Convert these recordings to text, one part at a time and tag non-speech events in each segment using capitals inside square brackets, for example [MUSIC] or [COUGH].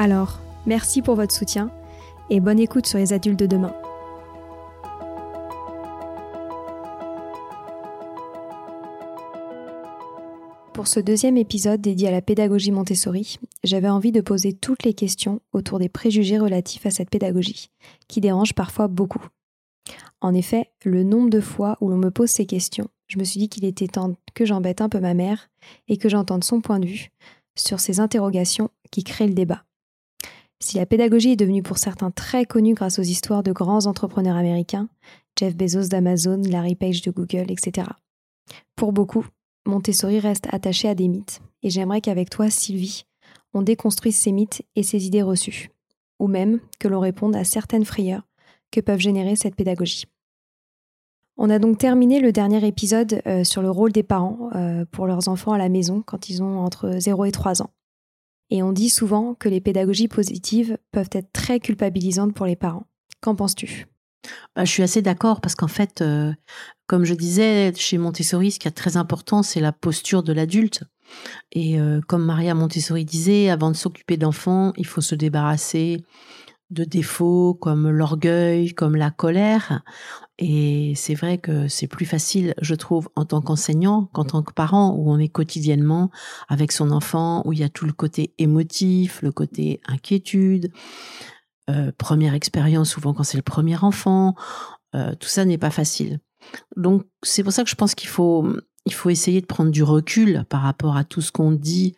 Alors, merci pour votre soutien et bonne écoute sur les adultes de demain. Pour ce deuxième épisode dédié à la pédagogie Montessori, j'avais envie de poser toutes les questions autour des préjugés relatifs à cette pédagogie, qui dérangent parfois beaucoup. En effet, le nombre de fois où l'on me pose ces questions, je me suis dit qu'il était temps que j'embête un peu ma mère et que j'entende son point de vue sur ces interrogations qui créent le débat. Si la pédagogie est devenue pour certains très connue grâce aux histoires de grands entrepreneurs américains, Jeff Bezos d'Amazon, Larry Page de Google, etc. Pour beaucoup, Montessori reste attaché à des mythes, et j'aimerais qu'avec toi, Sylvie, on déconstruise ces mythes et ces idées reçues, ou même que l'on réponde à certaines frayeurs que peuvent générer cette pédagogie. On a donc terminé le dernier épisode euh, sur le rôle des parents euh, pour leurs enfants à la maison quand ils ont entre 0 et 3 ans. Et on dit souvent que les pédagogies positives peuvent être très culpabilisantes pour les parents. Qu'en penses-tu? Bah, Je suis assez d'accord parce qu'en fait, euh, comme je disais, chez Montessori, ce qui est très important, c'est la posture de l'adulte. Et euh, comme Maria Montessori disait, avant de s'occuper d'enfants, il faut se débarrasser de défauts comme l'orgueil, comme la colère. Et c'est vrai que c'est plus facile, je trouve, en tant qu'enseignant qu'en tant que parent, où on est quotidiennement avec son enfant, où il y a tout le côté émotif, le côté inquiétude, euh, première expérience, souvent quand c'est le premier enfant. Euh, tout ça n'est pas facile. Donc c'est pour ça que je pense qu'il faut, il faut essayer de prendre du recul par rapport à tout ce qu'on dit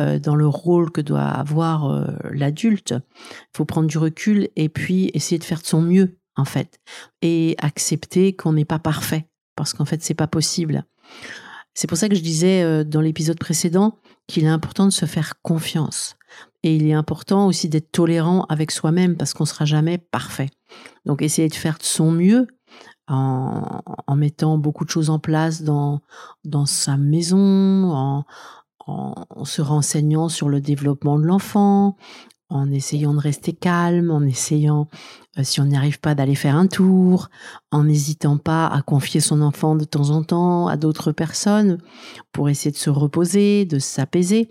euh, dans le rôle que doit avoir l'adulte. Il faut prendre du recul et puis essayer de faire de son mieux, en fait, et accepter qu'on n'est pas parfait, parce qu'en fait, c'est pas possible. C'est pour ça que je disais euh, dans l'épisode précédent qu'il est important de se faire confiance. Et il est important aussi d'être tolérant avec soi-même parce qu'on sera jamais parfait. Donc essayer de faire de son mieux en, mettant beaucoup de choses en place dans, dans sa maison, en, se renseignant sur le développement de l'enfant, en essayant de rester calme, en essayant, euh, si on n'y arrive pas, d'aller faire un tour, en n'hésitant pas à confier son enfant de temps en temps à d'autres personnes pour essayer de se reposer, de s'apaiser.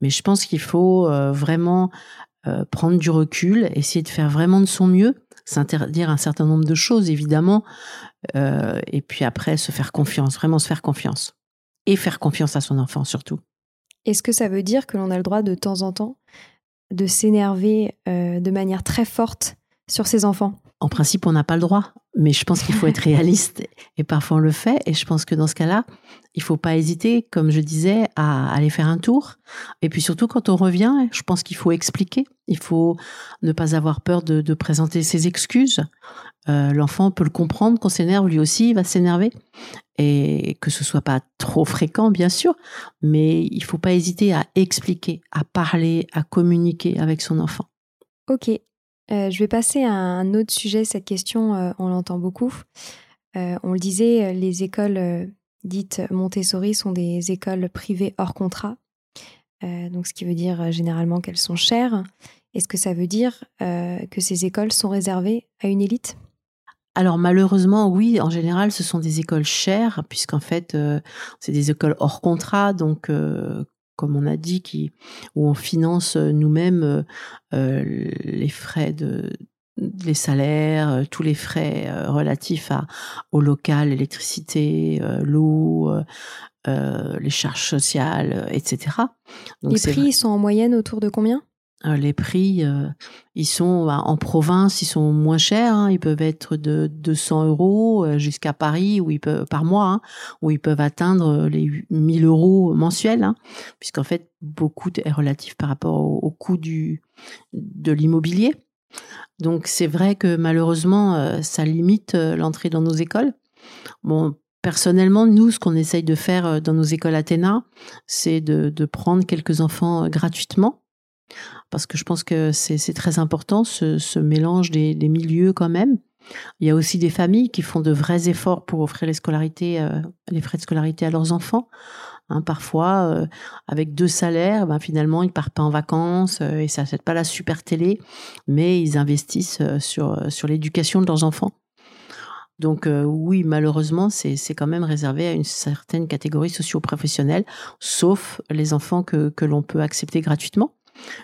Mais je pense qu'il faut euh, vraiment euh, prendre du recul, essayer de faire vraiment de son mieux, s'interdire un certain nombre de choses, évidemment, et puis après se faire confiance, vraiment se faire confiance. Et faire confiance à son enfant surtout. Est-ce que ça veut dire que l'on a le droit de temps en temps de s'énerver de manière très forte sur ses enfants En principe, on n'a pas le droit, mais je pense qu'il faut être [LAUGHS] réaliste et parfois on le fait. Et je pense que dans ce cas-là, il faut pas hésiter, comme je disais, à aller faire un tour. Et puis surtout quand on revient, je pense qu'il faut expliquer. Il faut ne pas avoir peur de, présenter ses excuses. Euh, l'enfant peut le comprendre qu'on s'énerve, lui aussi il va s'énerver. Et que ce soit pas trop fréquent, bien sûr, mais il faut pas hésiter à expliquer, à parler, à communiquer avec son enfant. Ok, euh, je vais passer à un autre sujet. Cette question, euh, on l'entend beaucoup. on le disait, les écoles dites Montessori sont des écoles privées hors contrat. donc, ce qui veut dire généralement qu'elles sont chères. Est-ce que ça veut dire que ces écoles sont réservées à une élite? Alors malheureusement, oui, en général, ce sont des écoles chères, puisqu'en fait, euh, c'est des écoles hors contrat, donc euh, comme on a dit, qui, où on finance nous-mêmes euh, les frais de les salaires, tous les frais relatifs à, au local, l'électricité, l'eau, les charges sociales, etc. Donc les prix sont en moyenne autour de combien? euh, les prix, euh, ils sont bah, en province, ils sont moins chers. Hein. ils peuvent être de 200 euros euh, jusqu'à Paris, où ils peuvent par mois, hein, où ils peuvent atteindre les 1000 euros mensuels, hein, puisqu'en fait beaucoup est relatif par rapport au, coût du de l'immobilier. Donc c'est vrai que malheureusement, ça limite l'entrée dans nos écoles. Bon, personnellement, nous, ce qu'on essaye de faire dans nos écoles Athéna, c'est de prendre quelques enfants gratuitement parce que je pense que c'est très important ce, mélange des, milieux quand même. Il y a aussi des familles qui font de vrais efforts pour offrir les euh, frais de scolarité à leurs enfants. Hein, parfois, euh, avec deux salaires, ben, finalement, ils partent pas en vacances euh, et ça n'achète pas la super télé, mais ils investissent sur l'éducation de leurs enfants. Donc oui, malheureusement, c'est quand même réservé à une certaine catégorie socio-professionnelle, sauf les enfants que l'on peut accepter gratuitement.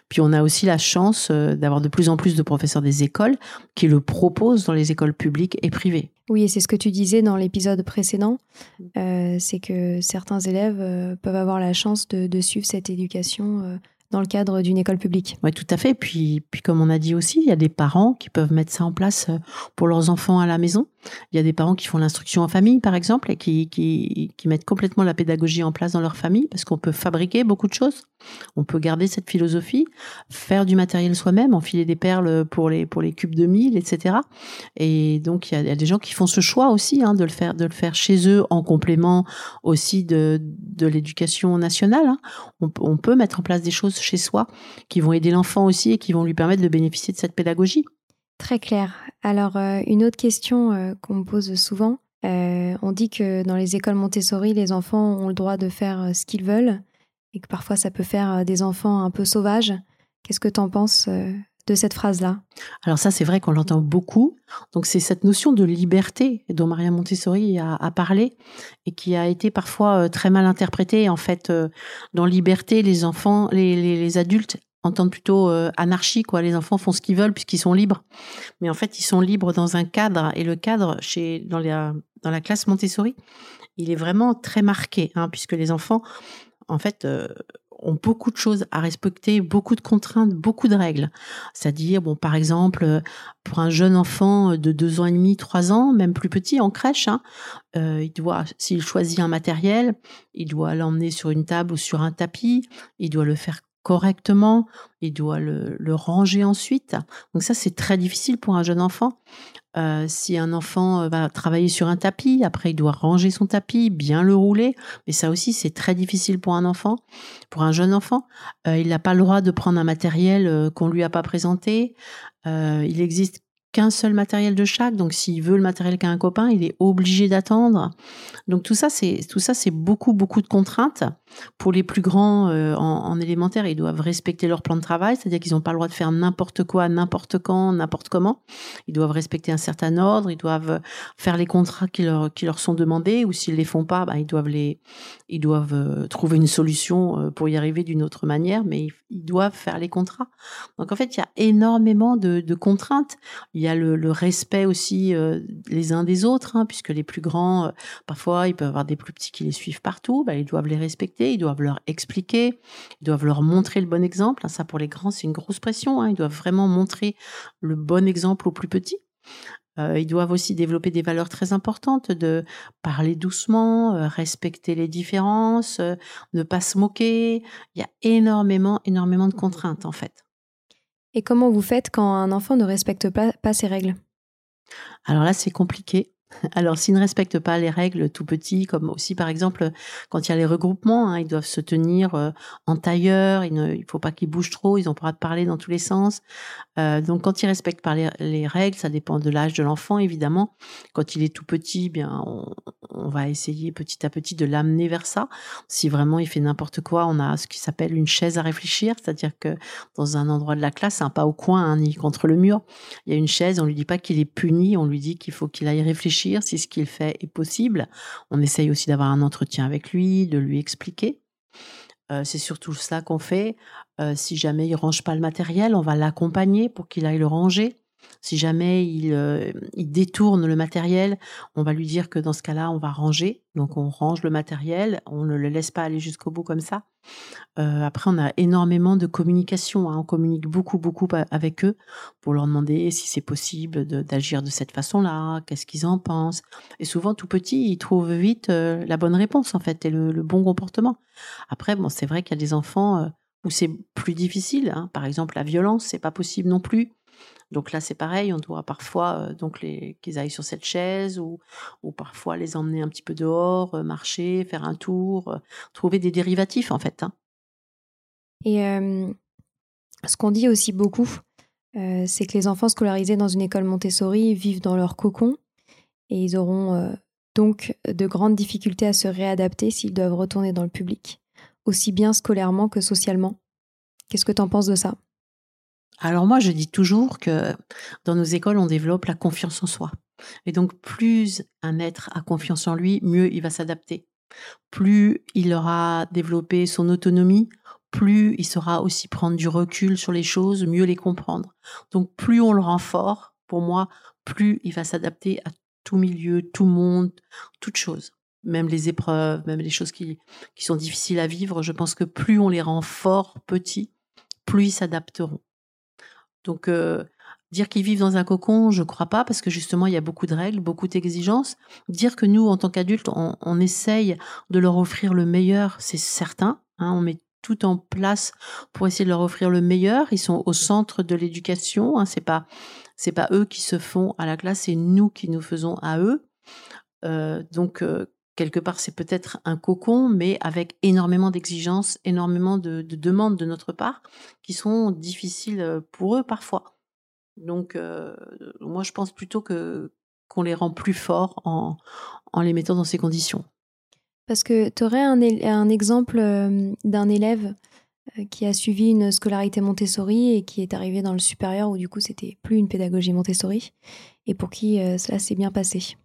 Puis on a aussi la chance euh, d'avoir de plus en plus de professeurs des écoles qui le proposent dans les écoles publiques et privées. Oui, et c'est ce que tu disais dans l'épisode précédent, euh, c'est que certains élèves euh, peuvent avoir la chance de, suivre cette éducation dans le cadre d'une école publique. Oui, tout à fait. Puis, puis comme on a dit aussi, il y a des parents qui peuvent mettre ça en place pour leurs enfants à la maison. Il y a des parents qui font l'instruction en famille, par exemple, et qui, mettent complètement la pédagogie en place dans leur famille, parce qu'on peut fabriquer beaucoup de choses. On peut garder cette philosophie, faire du matériel soi-même, enfiler des perles pour les, cubes de mille, etc. Et donc, il y, a, des gens qui font ce choix aussi, hein, de, le faire, de le faire chez eux, en complément aussi de, l'éducation nationale. Hein. On peut mettre en place des choses chez soi qui vont aider l'enfant aussi et qui vont lui permettre de bénéficier de cette pédagogie. Très clair. Alors, euh, une autre question euh, qu'on me pose souvent, euh, on dit que dans les écoles Montessori, les enfants ont le droit de faire ce qu'ils veulent et que parfois ça peut faire des enfants un peu sauvages. Qu'est-ce que tu en penses de cette phrase-là? Alors ça, c'est vrai qu'on l'entend beaucoup. Donc c'est cette notion de liberté dont Maria Montessori a, parlé et qui a été parfois très mal interprétée. En fait, dans liberté, les enfants, les adultes entendent plutôt euh, anarchie, quoi. Les enfants font ce qu'ils veulent puisqu'ils sont libres. Mais en fait, ils sont libres dans un cadre. Et le cadre, chez, dans, la, dans la classe Montessori, il est vraiment très marqué, hein, puisque les enfants, en fait, euh, ont beaucoup de choses à respecter, beaucoup de contraintes, beaucoup de règles. C'est-à-dire, bon, par exemple, pour un jeune enfant de deux ans et demi, trois ans, même plus petit, en crèche, hein, euh, il doit, s'il choisit un matériel, il doit l'emmener sur une table ou sur un tapis, il doit le faire correctement, il doit le, ranger ensuite. Donc ça, c'est très difficile pour un jeune enfant. Euh, si un enfant euh, va travailler sur un tapis, après il doit ranger son tapis, bien le rouler, mais ça aussi c'est très difficile pour un enfant, pour un jeune enfant. Euh, il n'a pas le droit de prendre un matériel qu'on lui a pas présenté. il existe qu'un seul matériel de chaque. Donc, s'il veut le matériel qu'a un copain, il est obligé d'attendre. Donc, tout ça, c'est tout ça, c'est beaucoup, beaucoup de contraintes. Pour les plus grands euh, en, élémentaire, ils doivent respecter leur plan de travail, c'est-à-dire qu'ils n'ont pas le droit de faire n'importe quoi, n'importe quand, n'importe comment. Ils doivent respecter un certain ordre. Ils doivent faire les contrats qui leur sont demandés, ou s'ils les font pas, bah, ils doivent euh, trouver une solution euh, pour y arriver d'une autre manière, mais ils, doivent faire les contrats. Donc, en fait, il y a énormément de, contraintes. Il y a le, respect aussi les uns des autres, hein, puisque les plus grands, parfois, ils peuvent avoir des plus petits qui les suivent partout, bah, ils doivent les respecter. Ils doivent leur expliquer, ils doivent leur montrer le bon exemple. Ça, pour les grands, c'est une grosse pression. Hein. Ils doivent vraiment montrer le bon exemple aux plus petits. Euh, ils doivent aussi développer des valeurs très importantes de parler doucement, euh, respecter les différences, euh, ne pas se moquer. Il y a énormément, énormément de contraintes en fait. Et comment vous faites quand un enfant ne respecte pas, pas ces règles? Alors là, c'est compliqué [LAUGHS] alors, s'ils ne respectent pas les règles tout petits, comme aussi par exemple quand il y a les regroupements, hein, ils doivent se tenir euh, en tailleur, il ne faut pas qu'ils bougent trop, ils ont pas de parler dans tous les sens. Euh, donc, quand ils respectent pas les, règles, ça dépend de l'âge de l'enfant évidemment. Quand il est tout petit, bien on, va essayer petit à petit de l'amener vers ça. Si vraiment il fait n'importe quoi, on a ce qui s'appelle une chaise à réfléchir, c'est-à-dire que dans un endroit de la classe, pas au coin hein, ni contre le mur, il y a une chaise. On lui dit pas qu'il est puni, on lui dit qu'il faut qu'il aille réfléchir si ce qu'il fait est possible. On essaye aussi d'avoir un entretien avec lui, de lui expliquer. Euh, c'est surtout ça qu'on fait. Euh, si jamais il range pas le matériel, on va l'accompagner pour qu'il aille le ranger. Si jamais il, euh, détourne le matériel, on va lui dire que dans ce cas-là, on va ranger. Donc on range le matériel, on ne le laisse pas aller jusqu'au bout comme ça. Euh, après, on a énormément de communication. Hein. On communique beaucoup, beaucoup avec eux pour leur demander si c'est possible d'agir de, cette façon-là, qu'est-ce qu'ils en pensent. Et souvent, tout petit, ils trouvent vite euh, la bonne réponse en fait et le, bon comportement. Après, bon, c'est vrai qu'il y a des enfants où c'est plus difficile. Hein. Par exemple, la violence, c'est pas possible non plus. Donc là, c'est pareil, on doit parfois euh, donc qu'ils aillent sur cette chaise ou, ou parfois les emmener un petit peu dehors, euh, marcher, faire un tour, euh, trouver des dérivatifs en fait. Hein. Et ce qu'on dit aussi beaucoup, c'est que les enfants scolarisés dans une école Montessori vivent dans leur cocon et ils auront donc de grandes difficultés à se réadapter s'ils doivent retourner dans le public, aussi bien scolairement que socialement. Qu'est-ce que tu en penses de ça? Alors moi, je dis toujours que dans nos écoles, on développe la confiance en soi. Et donc, plus un être a confiance en lui, mieux il va s'adapter. Plus il aura développé son autonomie, plus il saura aussi prendre du recul sur les choses, mieux les comprendre. Donc, plus on le rend fort, pour moi, plus il va s'adapter à tout milieu, tout monde, toute chose. Même les épreuves, même les choses qui, qui sont difficiles à vivre, je pense que plus on les rend forts, petits, plus ils s'adapteront. Donc, euh, dire qu'ils vivent dans un cocon, je crois pas, parce que justement, il y a beaucoup de règles, beaucoup d'exigences. Dire que nous, en tant qu'adultes, on, essaye de leur offrir le meilleur, c'est certain. Hein, on met tout en place pour essayer de leur offrir le meilleur. Ils sont au centre de l'éducation. Hein, c'est pas c'est pas eux qui se font à la classe, c'est nous qui nous faisons à eux. Euh, donc euh, quelque part, c'est peut-être un cocon, mais avec énormément d'exigences, énormément de, demandes de notre part, qui sont difficiles euh, pour eux parfois. Donc, euh, moi, je pense plutôt que qu'on les rend plus forts en, les mettant dans ces conditions. Parce que tu aurais un, un, exemple euh, d'un élève qui a suivi une scolarité Montessori et qui est arrivé dans le supérieur où du coup c'était plus une pédagogie Montessori et pour qui cela s'est bien passé?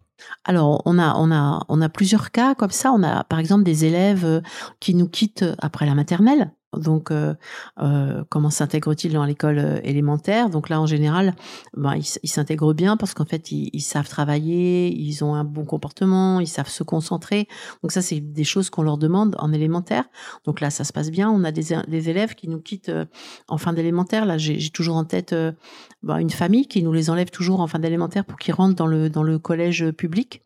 Alors, on a, on, a, on a plusieurs cas comme ça. On a par exemple des élèves euh, qui nous quittent après la maternelle donc, euh, euh, comment s'intègrent-ils dans l'école euh, élémentaire? Donc là, en général, ben, ils s'intègrent bien parce qu'en fait, ils, savent travailler, ils ont un bon comportement, ils savent se concentrer. Donc ça, c'est des choses qu'on leur demande en élémentaire. Donc là, ça se passe bien. On a des, des élèves qui nous quittent en fin d'élémentaire. Là, j'ai toujours en tête ben, une famille qui nous les enlève toujours en fin d'élémentaire pour qu'ils rentrent dans le, dans le collège public.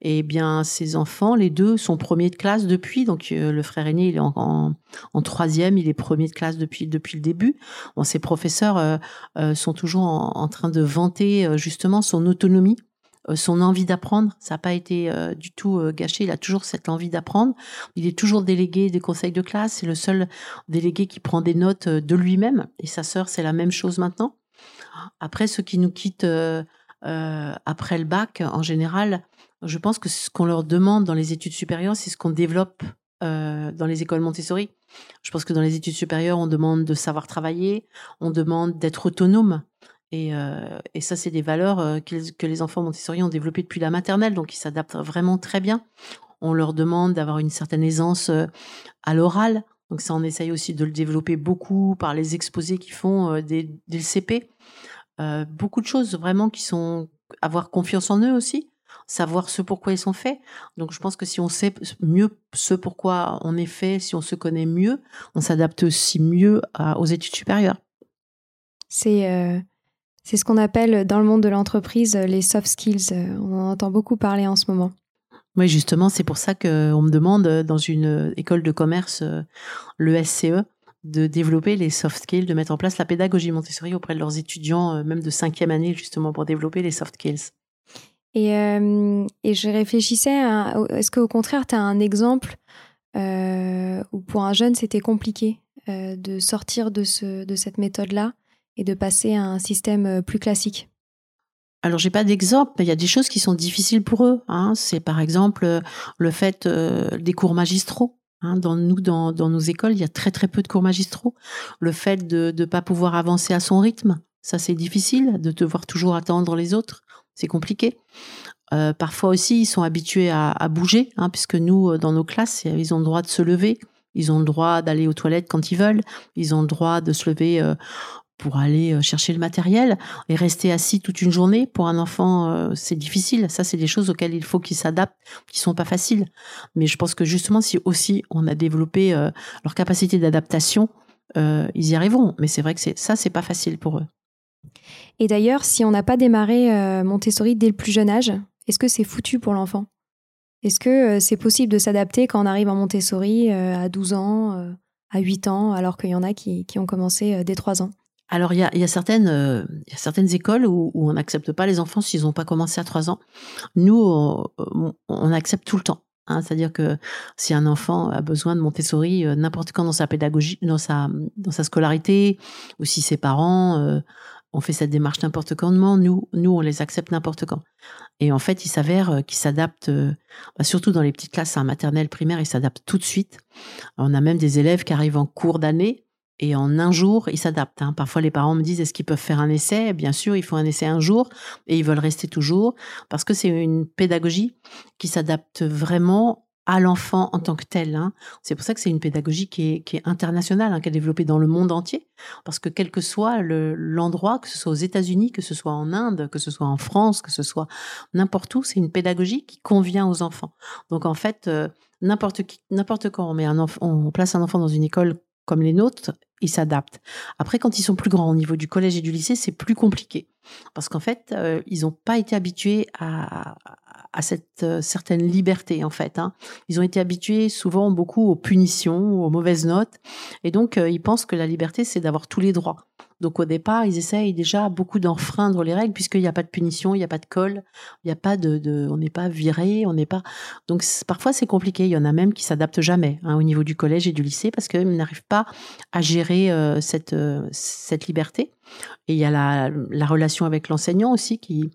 Et bien, ces enfants, les deux, sont premiers de classe depuis. Donc, le frère aîné, il est en, troisième il est premier de classe depuis depuis le début. Ses professeurs euh, euh, sont toujours en, train de vanter euh, justement son autonomie, son envie d'apprendre. Ça n'a pas été du tout gâché. Il a toujours cette envie d'apprendre. Il est toujours délégué des conseils de classe. C'est le seul délégué qui prend des notes de lui-même. Et sa sœur, c'est la même chose maintenant. Après, ceux qui nous quittent après le bac, en général, je pense que ce qu'on leur demande dans les études supérieures, c'est ce qu'on développe dans les écoles Montessori. Je pense que dans les études supérieures, on demande de savoir travailler, on demande d'être autonome. Et, euh, et ça, c'est des valeurs euh, que les enfants Montessori ont développées depuis la maternelle, donc ils s'adaptent vraiment très bien. On leur demande d'avoir une certaine aisance euh, à l'oral, donc ça, on essaye aussi de le développer beaucoup par les exposés qu'ils font dès, le CP. beaucoup de choses vraiment qui sont avoir confiance en eux aussi. Savoir ce pourquoi ils sont faits. Donc je pense que si on sait mieux ce pourquoi on est fait, si on se connaît mieux, on s'adapte aussi mieux aux études supérieures. C'est euh, c'est ce qu'on appelle dans le monde de l'entreprise les soft skills. On en entend beaucoup parler en ce moment. Oui, justement, c'est pour ça qu'on me demande dans une école de commerce, le SCE, de développer les soft skills, de mettre en place la pédagogie Montessori auprès de leurs étudiants, euh, même de cinquième année, justement, pour développer les soft skills. Et, euh, et je réfléchissais, est-ce qu'au contraire, tu as un exemple euh, où pour un jeune, c'était compliqué de sortir de, ce, de cette méthode-là et de passer à un système plus classique? Alors j'ai pas d'exemple, mais il y a des choses qui sont difficiles pour eux. Hein. C'est par exemple le fait des cours magistraux. Hein, dans nous, dans, nos écoles, il y a très très peu de cours magistraux. Le fait de ne pas pouvoir avancer à son rythme, ça c'est difficile. De devoir toujours attendre les autres, c'est compliqué. Euh, parfois aussi, ils sont habitués à, bouger, hein, puisque nous, euh, dans nos classes, ils ont le droit de se lever. Ils ont le droit d'aller aux toilettes quand ils veulent. Ils ont le droit de se lever euh, pour aller chercher le matériel et rester assis toute une journée pour un enfant c'est difficile ça c'est des choses auxquelles il faut qu'il s'adapte qui sont pas faciles mais je pense que justement si aussi on a développé leur capacité d'adaptation ils y arriveront mais c'est vrai que c'est ça c'est pas facile pour eux et d'ailleurs si on n'a pas démarré Montessori dès le plus jeune âge est-ce que c'est foutu pour l'enfant? Est-ce que c'est possible de s'adapter quand on arrive en Montessori à 12 ans à 8 ans alors qu'il y en a qui, ont commencé dès 3 ans? Alors, il y a, certaines, euh, écoles où, on n'accepte pas les enfants s'ils n'ont pas commencé à 3 ans. Nous, on, accepte tout le temps. Hein. C'est-à-dire que si un enfant a besoin de Montessori euh, n'importe quand dans sa pédagogie, dans sa, scolarité, ou si ses parents euh, ont fait cette démarche n'importe quand, nous, nous, on les accepte n'importe quand. Et en fait, il s'avère qu'ils s'adaptent, bah, surtout dans les petites classes hein, maternelles, primaires, ils s'adaptent tout de suite. On a même des élèves qui arrivent en cours d'année et en un jour, ils s'adaptent. Hein. Parfois, les parents me disent est-ce qu'ils peuvent faire un essai? Bien sûr, ils font un essai un jour et ils veulent rester toujours parce que c'est une pédagogie qui s'adapte vraiment à l'enfant en tant que tel. Hein. C'est pour ça que c'est une pédagogie qui est, internationale, hein, qui est développée dans le monde entier. Parce que quel que soit l'endroit, que ce soit aux États-Unis, que ce soit en Inde, que ce soit en France, que ce soit n'importe où, c'est une pédagogie qui convient aux enfants. Donc en fait, euh, n'importe n'importe quand on met un on place un enfant dans une école comme les nôtres, ils s'adaptent. Après, quand ils sont plus grands au niveau du collège et du lycée, c'est plus compliqué. Parce qu'en fait, euh, ils n'ont pas été habitués à, cette euh, certaine liberté, en fait. Hein. Ils ont été habitués souvent beaucoup aux punitions, aux mauvaises notes. Et donc, euh, ils pensent que la liberté, c'est d'avoir tous les droits. Donc au départ, ils essayent déjà beaucoup d'enfreindre les règles puisqu'il n'y a pas de punition, il n'y a pas de colle, il n'y a pas de, on n'est pas viré, on n'est pas. Donc parfois c'est compliqué. Il y en a même qui s'adaptent jamais hein, au niveau du collège et du lycée parce qu'ils n'arrivent pas à gérer euh, cette cette liberté. Et il y a la, la relation avec l'enseignant aussi qui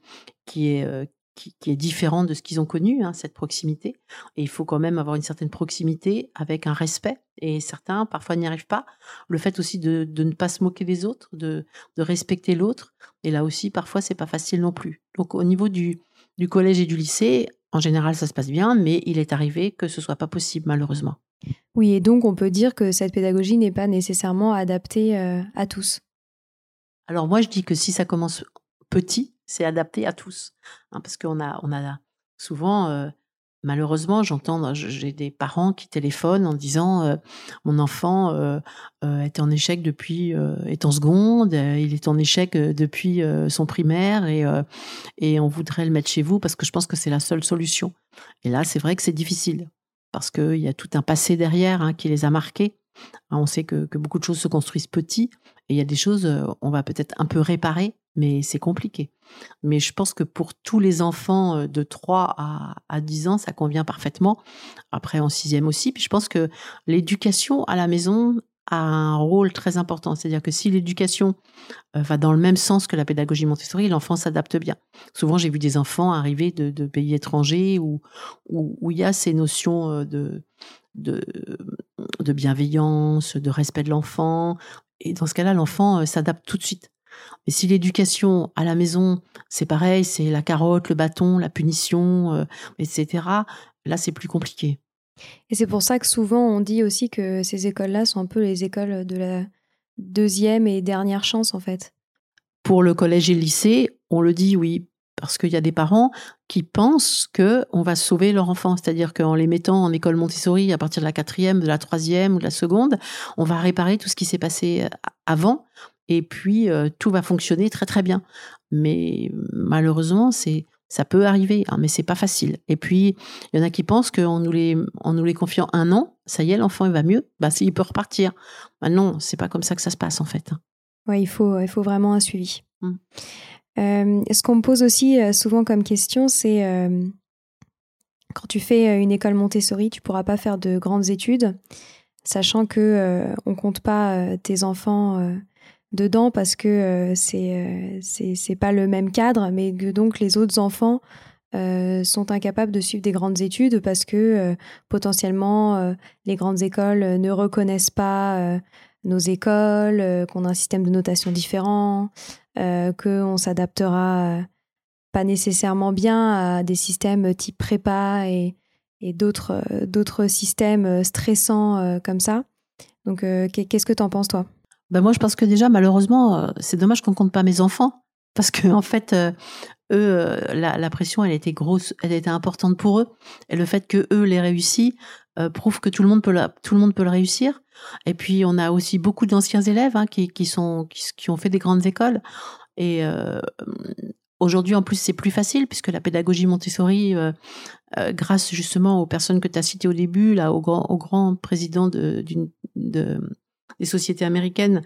qui est qui, est différent de ce qu'ils ont connu, hein, cette proximité. Et il faut quand même avoir une certaine proximité avec un respect. Et certains, parfois, n'y arrivent pas. Le fait aussi de, ne pas se moquer des autres, de, respecter l'autre. Et là aussi, parfois, c'est pas facile non plus. Donc, au niveau du, du collège et du lycée, en général, ça se passe bien, mais il est arrivé que ce soit pas possible, malheureusement. Oui, et donc on peut dire que cette pédagogie n'est pas nécessairement adaptée euh, à tous. Alors moi, je dis que si ça commence petit, c'est adapté à tous. Hein, parce qu'on a, on a souvent, malheureusement, j'entends, j'ai des parents qui téléphonent en disant Mon enfant est en échec depuis, est en seconde, il est en échec depuis son primaire et, et on voudrait le mettre chez vous parce que je pense que c'est la seule solution. Et là, c'est vrai que c'est difficile parce qu'il y a tout un passé derrière hein, qui les a marqués. Hein, on sait que, que, beaucoup de choses se construisent petits et il y a des choses, on va peut-être un peu réparer mais c'est compliqué. Mais je pense que pour tous les enfants euh, de 3 à, à 10 ans, ça convient parfaitement. Après, en sixième aussi. Puis je pense que l'éducation à la maison a un rôle très important. C'est-à-dire que si l'éducation euh, va dans le même sens que la pédagogie Montessori, l'enfant s'adapte bien. Souvent, j'ai vu des enfants arriver de, pays étrangers où, où, il y a ces notions euh, de, de bienveillance, de respect de l'enfant. Et dans ce cas-là, l'enfant s'adapte tout de suite. Mais si l'éducation à la maison, c'est pareil, c'est la carotte, le bâton, la punition, euh, etc., là, c'est plus compliqué. Et c'est pour ça que souvent, on dit aussi que ces écoles-là sont un peu les écoles de la deuxième et dernière chance, en fait. Pour le collège et le lycée, on le dit, oui. parce qu'il y a des parents qui pensent que on va sauver leur enfant, c'est-à-dire qu'en les mettant en école Montessori à partir de la quatrième, de la troisième ou de la seconde, on va réparer tout ce qui s'est passé euh, avant et puis euh, tout va fonctionner très très bien. Mais malheureusement, c'est ça peut arriver, hein, mais c'est pas facile. Et puis il y en a qui pensent qu'en nous les en nous les confiant un an, ça y est, l'enfant il va mieux, bah il peut repartir. Bah non, c'est pas comme ça que ça se passe en fait. Ouais, il faut il faut vraiment un suivi. Mmh. Euh, ce qu'on me pose aussi euh, souvent comme question, c'est euh, quand tu fais une école Montessori, tu pourras pas faire de grandes études, sachant que on compte pas tes enfants dedans parce que c'est c'est pas le même cadre, mais que donc les autres enfants sont incapables de suivre des grandes études parce que potentiellement les grandes écoles ne reconnaissent pas nos écoles, qu'on a un système de notation différent, euh, qu'on s'adaptera euh, pas nécessairement bien à des systèmes type prépa et, d'autres, euh, d'autres systèmes stressants comme ça. Donc, qu'est-ce que tu en penses, toi? Ben Moi, je pense que déjà, malheureusement, c'est dommage qu'on compte pas mes enfants. Parce que, en fait, eux, la, pression, elle était grosse, elle était importante pour eux. Et le fait que eux l'aient réussi prouve que tout le monde peut tout le monde peut le réussir. Et puis, on a aussi beaucoup d'anciens élèves hein, qui, qui, sont, qui, ont fait des grandes écoles. Et euh, aujourd'hui, en plus, c'est plus facile puisque la pédagogie Montessori, euh, euh, grâce justement aux personnes que tu as citées au début, là, au grand, au grand président de, de, des sociétés américaines,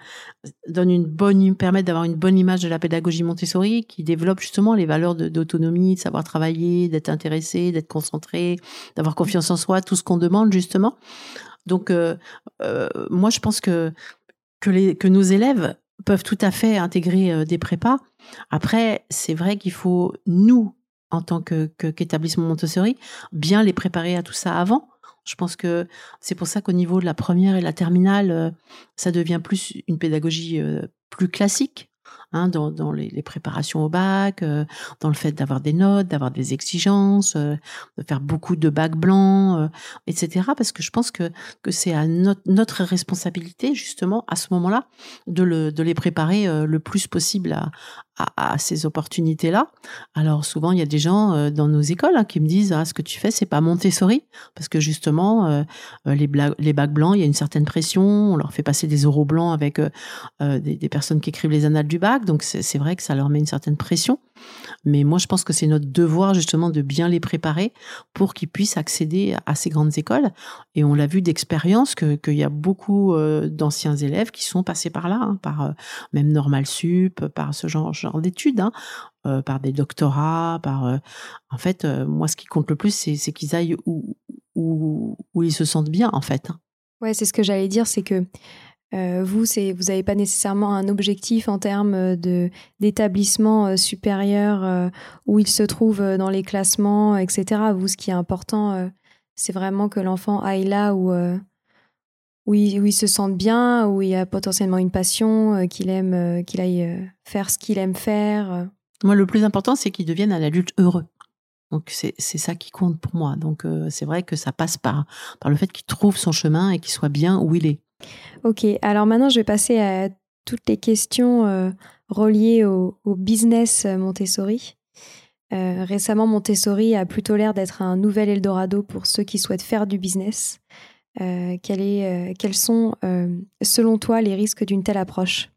donne une bonne, permettent d'avoir une bonne image de la pédagogie Montessori qui développe justement les valeurs d'autonomie, de, de savoir travailler, d'être intéressé, d'être concentré, d'avoir confiance en soi, tout ce qu'on demande justement. Donc, euh, euh, moi, je pense que, que, les, que nos élèves peuvent tout à fait intégrer euh, des prépas. Après, c'est vrai qu'il faut, nous, en tant que qu'établissement Montessori, bien les préparer à tout ça avant. Je pense que c'est pour ça qu'au niveau de la première et la terminale, ça devient plus une pédagogie plus classique, Hein, dans, les, préparations au bac, euh, dans le fait d'avoir des notes, d'avoir des exigences, euh, de faire beaucoup de bacs blancs, euh, etc. Parce que je pense que, que c'est à notre, responsabilité, justement, à ce moment-là, de, le, de les préparer le plus possible à, ces opportunités-là. Alors souvent, il y a des gens dans nos écoles hein, qui me disent ah, ce que tu fais, c'est pas Montessori, parce que justement, les, les bacs blancs, il y a une certaine pression, on leur fait passer des oraux blancs avec des, personnes qui écrivent les annales du bac, donc c'est vrai que ça leur met une certaine pression. Mais moi, je pense que c'est notre devoir justement de bien les préparer pour qu'ils puissent accéder à ces grandes écoles. Et on l'a vu d'expérience qu'il y a beaucoup euh, d'anciens élèves qui sont passés par là, hein, par euh, même Normal Sup, par ce genre, genre d'études, hein, euh, par des doctorats, par. en fait, moi, ce qui compte le plus, c'est qu'ils aillent où, où, où, ils se sentent bien, en fait. Hein. Ouais, c'est ce que j'allais dire, c'est que euh, vous, vous n'avez pas nécessairement un objectif en termes euh, d'établissement euh, supérieur où il se trouve dans les classements, etc. Vous, ce qui est important, c'est vraiment que l'enfant aille là où, où, il, se sente bien, où il y a potentiellement une passion, qu'il aime, qu'il aille faire ce qu'il aime faire. Moi, le plus important, c'est qu'il devienne un adulte heureux. Donc c'est, c'est ça qui compte pour moi. Donc c'est vrai que ça passe par, par le fait qu'il trouve son chemin et qu'il soit bien où il est. Ok, alors maintenant je vais passer à toutes les questions euh, reliées au, business euh, Montessori. Euh, récemment, Montessori a plutôt l'air d'être un nouvel Eldorado pour ceux qui souhaitent faire du business. quels sont, selon toi, les risques d'une telle approche?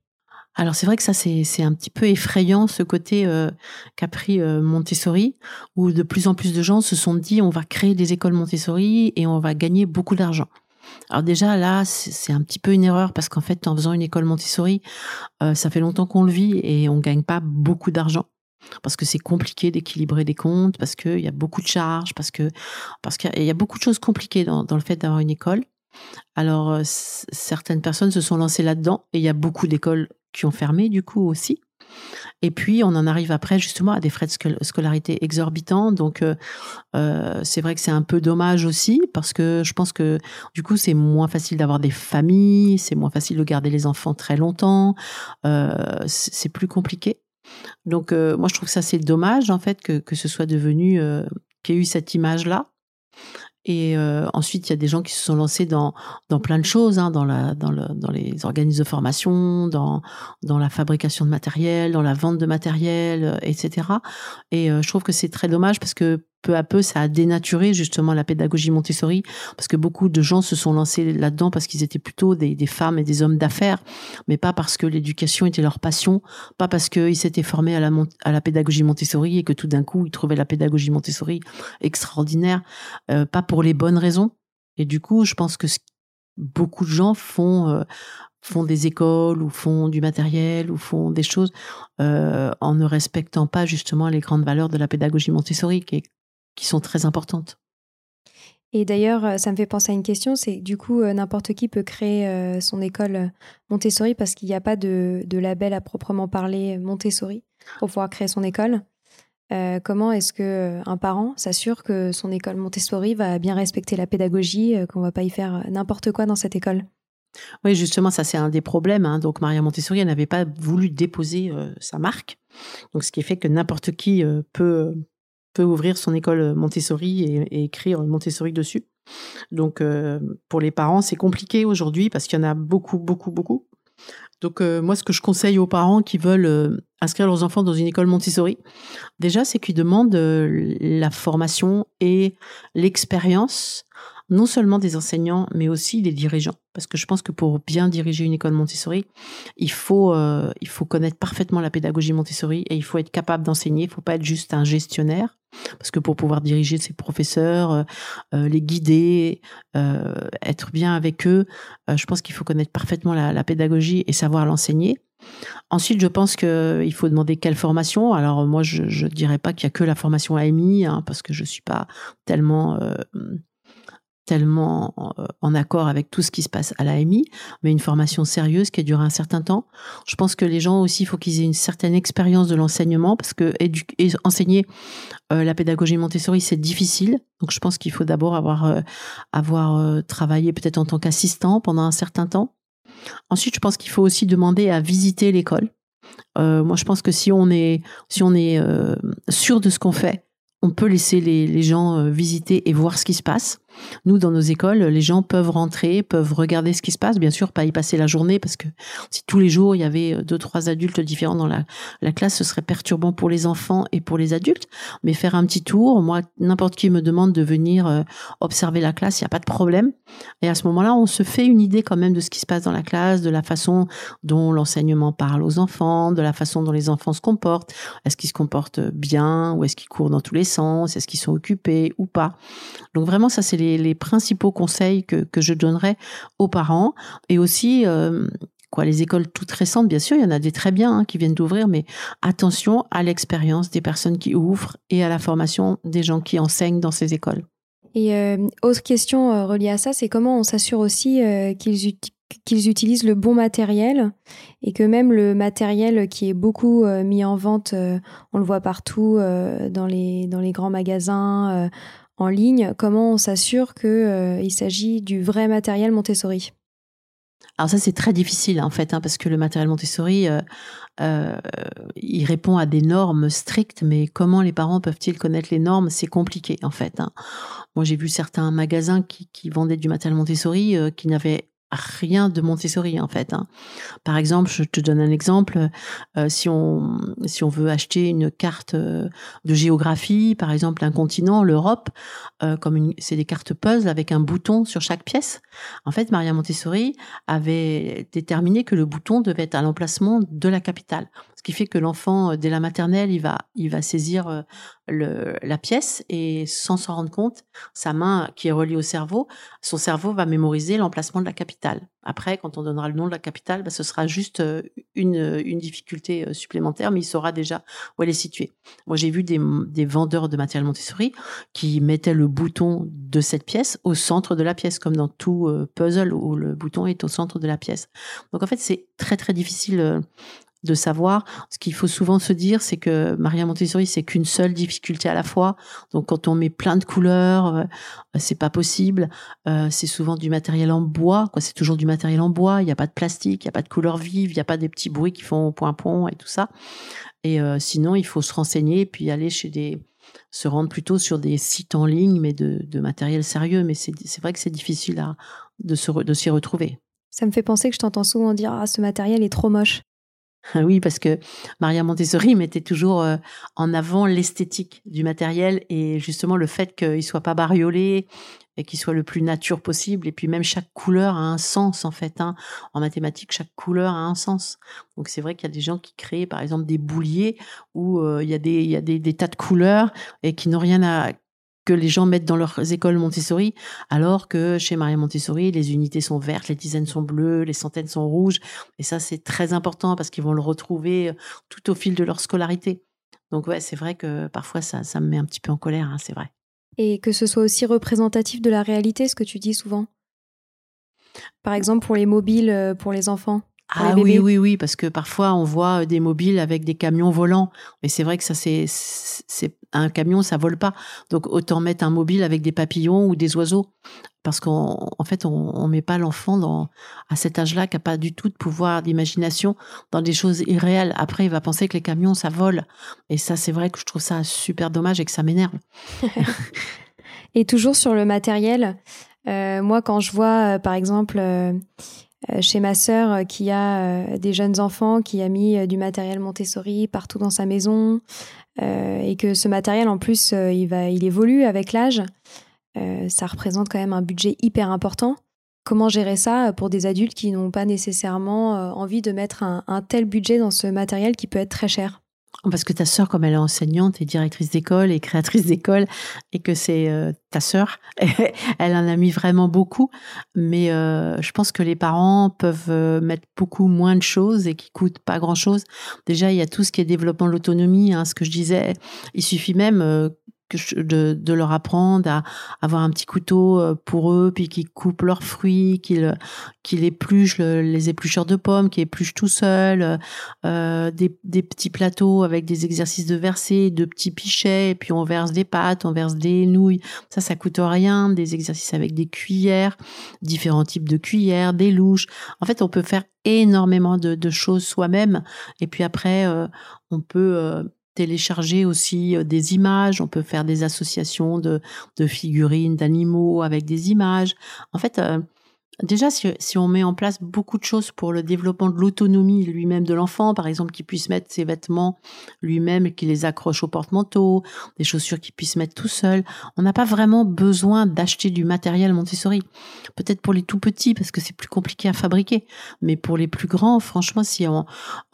Alors c'est vrai que ça c'est un petit peu effrayant ce côté qu'a pris Montessori où de plus en plus de gens se sont dit on va créer des écoles Montessori et on va gagner beaucoup d'argent. Alors déjà là, c'est un petit peu une erreur parce qu'en fait, en faisant une école Montessori, euh, ça fait longtemps qu'on le vit et on gagne pas beaucoup d'argent parce que c'est compliqué d'équilibrer des comptes, parce qu'il y a beaucoup de charges, parce que parce qu'il y a beaucoup de choses compliquées dans, dans le fait d'avoir une école. Alors euh, certaines personnes se sont lancées là-dedans et il y a beaucoup d'écoles qui ont fermé du coup aussi. Et puis, on en arrive après justement à des frais de scolarité exorbitants. Donc, euh, euh, c'est vrai que c'est un peu dommage aussi parce que je pense que du coup, c'est moins facile d'avoir des familles, c'est moins facile de garder les enfants très longtemps, euh, c'est plus compliqué. Donc, moi, je trouve ça, c'est dommage en fait que, que ce soit devenu, qu'il y ait eu cette image-là. Et euh, ensuite, il y a des gens qui se sont lancés dans dans plein de choses, hein, dans la dans, le, dans les organismes de formation, dans dans la fabrication de matériel, dans la vente de matériel, euh, etc. Et euh, je trouve que c'est très dommage parce que peu à peu, ça a dénaturé justement la pédagogie Montessori, parce que beaucoup de gens se sont lancés là-dedans parce qu'ils étaient plutôt des, femmes et des hommes d'affaires, mais pas parce que l'éducation était leur passion, pas parce qu'ils s'étaient formés à la, pédagogie Montessori et que tout d'un coup, ils trouvaient la pédagogie Montessori extraordinaire, euh, pas pour les bonnes raisons. Et du coup, je pense que beaucoup de gens font euh, font des écoles ou font du matériel ou font des choses euh, en ne respectant pas justement les grandes valeurs de la pédagogie Montessori qui, qui sont très importantes. Et d'ailleurs, euh, ça me fait penser à une question, c'est du coup, n'importe qui peut créer son école Montessori parce qu'il n'y a pas de, de, label à proprement parler Montessori pour pouvoir créer son école. Euh, comment est-ce que euh, un parent s'assure que son école Montessori va bien respecter la pédagogie, euh, qu'on va pas y faire n'importe quoi dans cette école? Oui, justement, ça c'est un des problèmes. Hein. Donc Maria Montessori, elle n'avait pas voulu déposer sa marque, donc ce qui fait que n'importe qui peut peut ouvrir son école Montessori et, écrire Montessori dessus. Donc pour les parents, c'est compliqué aujourd'hui parce qu'il y en a beaucoup, beaucoup, beaucoup. Donc euh, moi, ce que je conseille aux parents qui veulent euh, inscrire leurs enfants dans une école Montessori, déjà, c'est qu'ils demandent euh, la formation et l'expérience non seulement des enseignants, mais aussi des dirigeants. Parce que je pense que pour bien diriger une école Montessori, il faut, euh, il faut connaître parfaitement la pédagogie Montessori et il faut être capable d'enseigner. Il faut pas être juste un gestionnaire. Parce que pour pouvoir diriger ses professeurs, euh, euh, les guider, être bien avec eux, je pense qu'il faut connaître parfaitement la, pédagogie et savoir l'enseigner. Ensuite, je pense qu'il faut demander quelle formation. Alors moi, je ne dirais pas qu'il y a que la formation AMI, hein, parce que je suis pas tellement tellement euh, en accord avec tout ce qui se passe à l'AMI, mais une formation sérieuse qui a duré un certain temps. Je pense que les gens aussi, il faut qu'ils aient une certaine expérience de l'enseignement, parce que enseigner euh, la pédagogie Montessori, c'est difficile. Donc je pense qu'il faut d'abord avoir, euh, avoir travaillé peut-être en tant qu'assistant pendant un certain temps. Ensuite, je pense qu'il faut aussi demander à visiter l'école. moi, je pense que si on est, si on est sûr de ce qu'on fait, on peut laisser les, les gens visiter et voir ce qui se passe. Nous, dans nos écoles, les gens peuvent rentrer, peuvent regarder ce qui se passe, bien sûr, pas y passer la journée, parce que si tous les jours il y avait deux, trois adultes différents dans la, la classe, ce serait perturbant pour les enfants et pour les adultes. Mais faire un petit tour, moi, n'importe qui me demande de venir euh, observer la classe, il n'y a pas de problème. Et à ce moment-là, on se fait une idée quand même de ce qui se passe dans la classe, de la façon dont l'enseignement parle aux enfants, de la façon dont les enfants se comportent. Est-ce qu'ils se comportent bien ou est-ce qu'ils courent dans tous les sens? Est-ce qu'ils sont occupés ou pas? Donc vraiment, ça, c'est les, principaux conseils que, je donnerais aux parents et aussi euh, quoi les écoles toutes récentes bien sûr il y en a des très bien hein, qui viennent d'ouvrir mais attention à l'expérience des personnes qui ouvrent et à la formation des gens qui enseignent dans ces écoles. Et euh, autre question euh, reliée à ça, c'est comment on s'assure aussi qu'ils qu'ils utilisent le bon matériel et que même le matériel qui est beaucoup mis en vente, on le voit partout dans, les, dans les grands magasins, en ligne, comment on s'assure qu'il euh, s'agit du vrai matériel Montessori? Alors ça c'est très difficile en fait, hein, parce que le matériel Montessori, euh, euh, il répond à des normes strictes, mais comment les parents peuvent-ils connaître les normes? C'est compliqué en fait. Hein. Moi j'ai vu certains magasins qui, qui, vendaient du matériel Montessori qui n'avaient rien de Montessori en fait. Hein. Par exemple, je te donne un exemple. Euh, si on si on veut acheter une carte euh, de géographie, par exemple un continent, l'Europe, euh, comme c'est des cartes puzzle avec un bouton sur chaque pièce. En fait, Maria Montessori avait déterminé que le bouton devait être à l'emplacement de la capitale qui fait que l'enfant, euh, dès la maternelle, il va, il va saisir euh, la pièce et sans s'en rendre compte, sa main qui est reliée au cerveau, son cerveau va mémoriser l'emplacement de la capitale. Après, quand on donnera le nom de la capitale, bah, ce sera juste euh, une, difficulté supplémentaire, mais il saura déjà où elle est située. Moi, j'ai vu des vendeurs de matériel Montessori qui mettaient le bouton de cette pièce au centre de la pièce, comme dans tout puzzle où le bouton est au centre de la pièce. Donc, en fait, c'est très, très difficile de savoir. Ce qu'il faut souvent se dire, c'est que Maria Montessori, c'est qu'une seule difficulté à la fois. Donc, quand on met plein de couleurs, euh, c'est pas possible. Euh, c'est souvent du matériel en bois. Quoi, c'est toujours du matériel en bois. Il n'y a pas de plastique, il n'y a pas de couleurs vives, il n'y a pas des petits bruits qui font point point et tout ça. Et euh, sinon, il faut se renseigner et puis aller chez des se rendre plutôt sur des sites en ligne, mais de, matériel sérieux. Mais c'est vrai que c'est difficile à, de s'y retrouver. Ça me fait penser que je t'entends souvent dire Ah, ce matériel est trop moche. Ah oui, parce que Maria Montessori mettait toujours euh, en avant l'esthétique du matériel et justement le fait qu'il soit pas bariolé et qu'il soit le plus nature possible. Et puis même chaque couleur a un sens en fait. Hein. En mathématiques, chaque couleur a un sens. Donc c'est vrai qu'il y a des gens qui créent par exemple des bouliers où euh, il y a, des, tas de couleurs et qui n'ont rien à que les gens mettent dans leurs écoles Montessori, alors que chez Maria Montessori, les unités sont vertes, les dizaines sont bleues, les centaines sont rouges. Et ça, c'est très important parce qu'ils vont le retrouver euh, tout au fil de leur scolarité. Donc ouais, c'est vrai que parfois, ça, me met un petit peu en colère, hein, c'est vrai. Et que ce soit aussi représentatif de la réalité, ce que tu dis souvent? Par exemple, pour les mobiles, euh, pour les enfants? Ah oui, oui, oui, parce que parfois on voit euh, des mobiles avec des camions volants. Mais c'est vrai que ça, c'est, c'est un camion, ça vole pas. Donc autant mettre un mobile avec des papillons ou des oiseaux, parce qu'en en fait, on, on met pas l'enfant dans à cet âge-là qui a pas du tout de pouvoir d'imagination dans des choses irréelles. Après, il va penser que les camions, ça vole. Et ça, c'est vrai que je trouve ça super dommage et que ça m'énerve. [LAUGHS] [LAUGHS] et toujours sur le matériel. Euh, moi, quand je vois, euh, par exemple, euh, chez ma sœur euh, qui a euh, des jeunes enfants, qui a mis du matériel Montessori partout dans sa maison, et que ce matériel en plus il évolue avec l'âge. ça représente quand même un budget hyper important. Comment gérer ça pour des adultes qui n'ont pas nécessairement envie de mettre un tel budget dans ce matériel qui peut être très cher? Parce que ta sœur, comme elle est enseignante et directrice d'école et créatrice d'école, et que c'est euh, ta sœur, [LAUGHS] elle en a mis vraiment beaucoup. Mais euh, je pense que les parents peuvent euh, mettre beaucoup moins de choses et qui coûtent pas grand-chose. Déjà, il y a tout ce qui est développement de l'autonomie, hein, ce que je disais. Il suffit même de, de, leur apprendre à avoir un petit couteau euh, pour eux, puis qu'ils coupent leurs fruits, qu'ils qu'ils épluchent les éplucheurs de pommes, qu'ils épluchent tout seuls, euh, des, des, petits plateaux avec des exercices de verser, de petits pichets, et puis on verse des pâtes, on verse des nouilles. Ça, ça coûte rien. Des exercices avec des cuillères, différents types de cuillères, des louches. En fait, on peut faire énormément de, de choses soi-même. Et puis après, euh, on peut télécharger aussi euh, des images, on peut faire des associations de, figurines d'animaux avec des images. En fait, euh, Déjà, si, on met en place beaucoup de choses pour le développement de l'autonomie lui-même de l'enfant, par exemple, qu'il puisse mettre ses vêtements lui-même, qu'il les accroche au porte-manteau, des chaussures qu'il puisse mettre tout seul, on n'a pas vraiment besoin d'acheter du matériel Montessori. Peut-être pour les tout petits, parce que c'est plus compliqué à fabriquer, mais pour les plus grands, franchement, si on,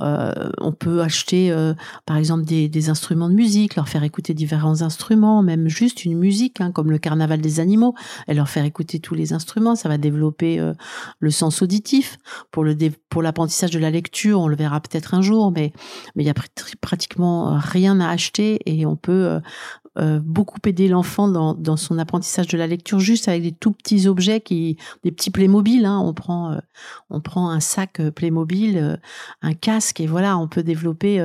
euh, peut acheter, euh, par exemple, des, des, instruments de musique, leur faire écouter différents instruments, même juste une musique, hein, comme le carnaval des animaux, et leur faire écouter tous les instruments, ça va développer euh, le sens auditif. Pour l'apprentissage de la lecture, on le verra peut-être un jour, mais mais il y a pratiquement rien à acheter et on peut euh, euh, beaucoup aider l'enfant dans, son apprentissage de la lecture juste avec des tout petits objets qui des petits Playmobil hein. on prend on prend un sac Playmobil un casque et voilà on peut développer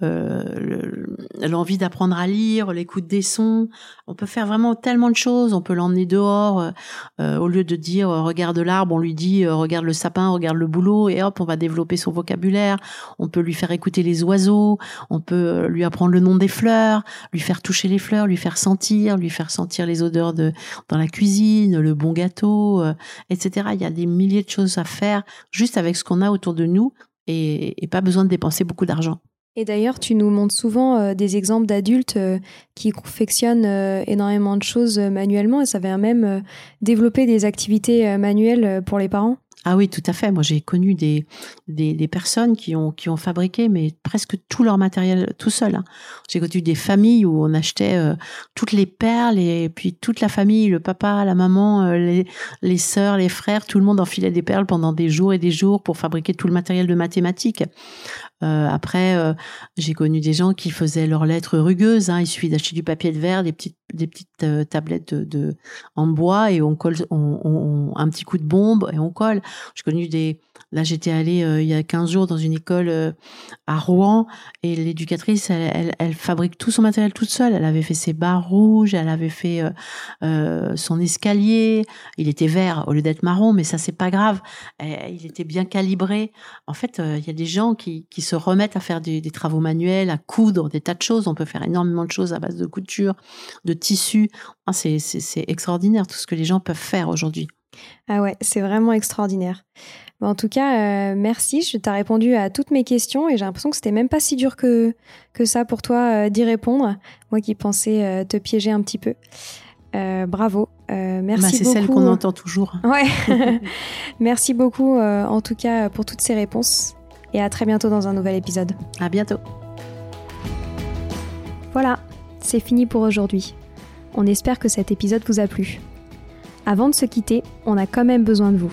l'envie d'apprendre à lire l'écoute des sons on peut faire vraiment tellement de choses on peut l'emmener dehors au lieu de dire regarde de l'arbre, on lui dit euh, regarde le sapin, regarde le boulot, et hop, on va développer son vocabulaire. On peut lui faire écouter les oiseaux, on peut euh, lui apprendre le nom des fleurs, lui faire toucher les fleurs, lui faire sentir, lui faire sentir les odeurs de dans la cuisine, le bon gâteau, euh, etc. Il y a des milliers de choses à faire juste avec ce qu'on a autour de nous et, pas besoin de dépenser beaucoup d'argent. Et d'ailleurs, tu nous montres souvent euh, des exemples d'adultes euh, qui confectionnent énormément de choses manuellement et ça vient même développer des activités manuelles pour les parents. Ah oui, tout à fait. Moi, j'ai connu des, des, personnes qui ont, qui ont fabriqué mais presque tout leur matériel tout seul. Hein. J'ai connu des familles où on achetait toutes les perles et puis toute la famille, le papa, la maman, les, les sœurs, les frères, tout le monde enfilait des perles pendant des jours et des jours pour fabriquer tout le matériel de mathématiques. Euh, après, euh, j'ai connu des gens qui faisaient leurs lettres rugueuses. Hein. Il suffit d'acheter du papier de verre, des petites, des petites euh, tablettes de, en bois et on colle on, on, un petit coup de bombe et on colle. J'ai connu des Là, j'étais allée il y a 15 jours dans une école à Rouen et l'éducatrice, elle, elle, fabrique tout son matériel toute seule. Elle avait fait ses barres rouges, elle avait fait euh, son escalier. Il était vert au lieu d'être marron, mais ça c'est pas grave. il était bien calibré. En fait, il y a des gens qui, qui se remettent à faire des, travaux manuels, à coudre, des tas de choses. On peut faire énormément de choses à base de couture, de tissu. Ah, c'est extraordinaire tout ce que les gens peuvent faire aujourd'hui. Ah ouais, c'est vraiment extraordinaire. En tout cas, euh, merci. Je t'ai répondu à toutes mes questions et j'ai l'impression que c'était même pas si dur que, que ça pour toi euh, d'y répondre. Moi qui pensais euh, te piéger un petit peu. bravo. merci bah, C'est celle qu'on entend toujours. [LAUGHS] Ouais. [LAUGHS] merci beaucoup en tout cas pour toutes ces réponses et à très bientôt dans un nouvel épisode. À bientôt. Voilà, c'est fini pour aujourd'hui. On espère que cet épisode vous a plu. Avant de se quitter, on a quand même besoin de vous.